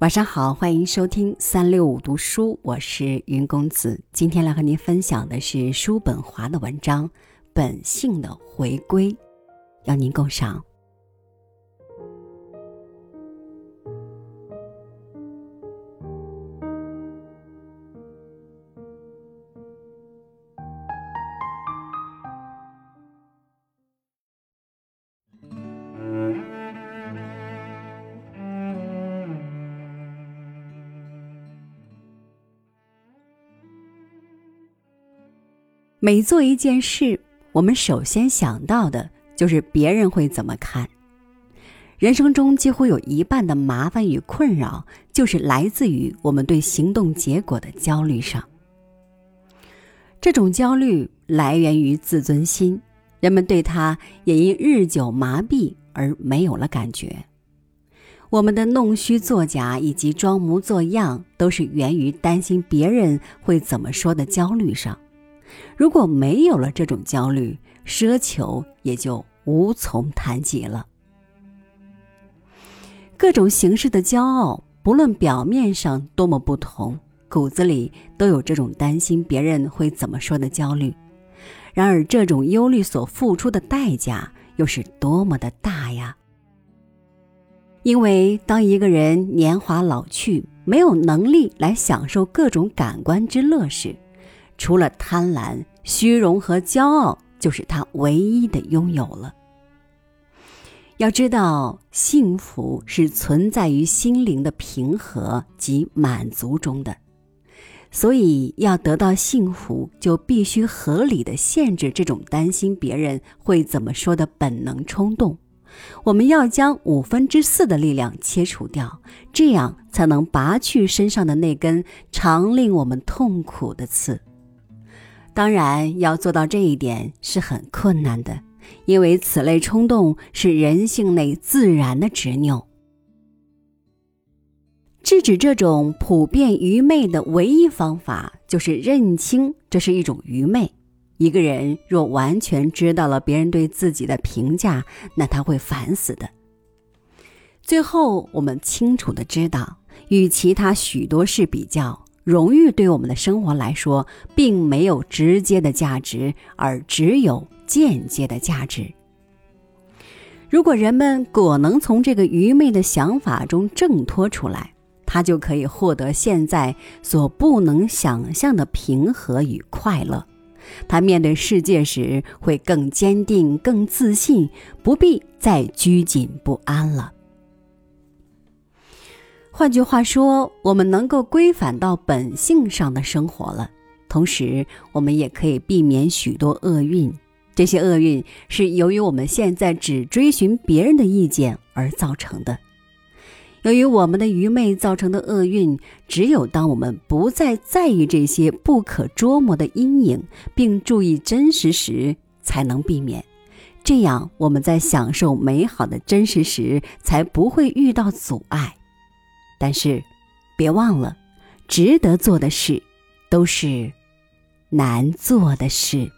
晚上好，欢迎收听三六五读书，我是云公子。今天来和您分享的是叔本华的文章《本性的回归》，邀您共赏。每做一件事，我们首先想到的就是别人会怎么看。人生中几乎有一半的麻烦与困扰，就是来自于我们对行动结果的焦虑上。这种焦虑来源于自尊心，人们对它也因日久麻痹而没有了感觉。我们的弄虚作假以及装模作样，都是源于担心别人会怎么说的焦虑上。如果没有了这种焦虑，奢求也就无从谈及了。各种形式的骄傲，不论表面上多么不同，骨子里都有这种担心别人会怎么说的焦虑。然而，这种忧虑所付出的代价又是多么的大呀！因为当一个人年华老去，没有能力来享受各种感官之乐时，除了贪婪、虚荣和骄傲，就是他唯一的拥有了。要知道，幸福是存在于心灵的平和及满足中的，所以要得到幸福，就必须合理的限制这种担心别人会怎么说的本能冲动。我们要将五分之四的力量切除掉，这样才能拔去身上的那根常令我们痛苦的刺。当然，要做到这一点是很困难的，因为此类冲动是人性内自然的执拗。制止这种普遍愚昧的唯一方法，就是认清这是一种愚昧。一个人若完全知道了别人对自己的评价，那他会烦死的。最后，我们清楚的知道，与其他许多事比较。荣誉对我们的生活来说，并没有直接的价值，而只有间接的价值。如果人们果能从这个愚昧的想法中挣脱出来，他就可以获得现在所不能想象的平和与快乐。他面对世界时会更坚定、更自信，不必再拘谨不安了。换句话说，我们能够归返到本性上的生活了，同时我们也可以避免许多厄运。这些厄运是由于我们现在只追寻别人的意见而造成的。由于我们的愚昧造成的厄运，只有当我们不再在意这些不可捉摸的阴影，并注意真实时，才能避免。这样，我们在享受美好的真实时，才不会遇到阻碍。但是，别忘了，值得做的事，都是难做的事。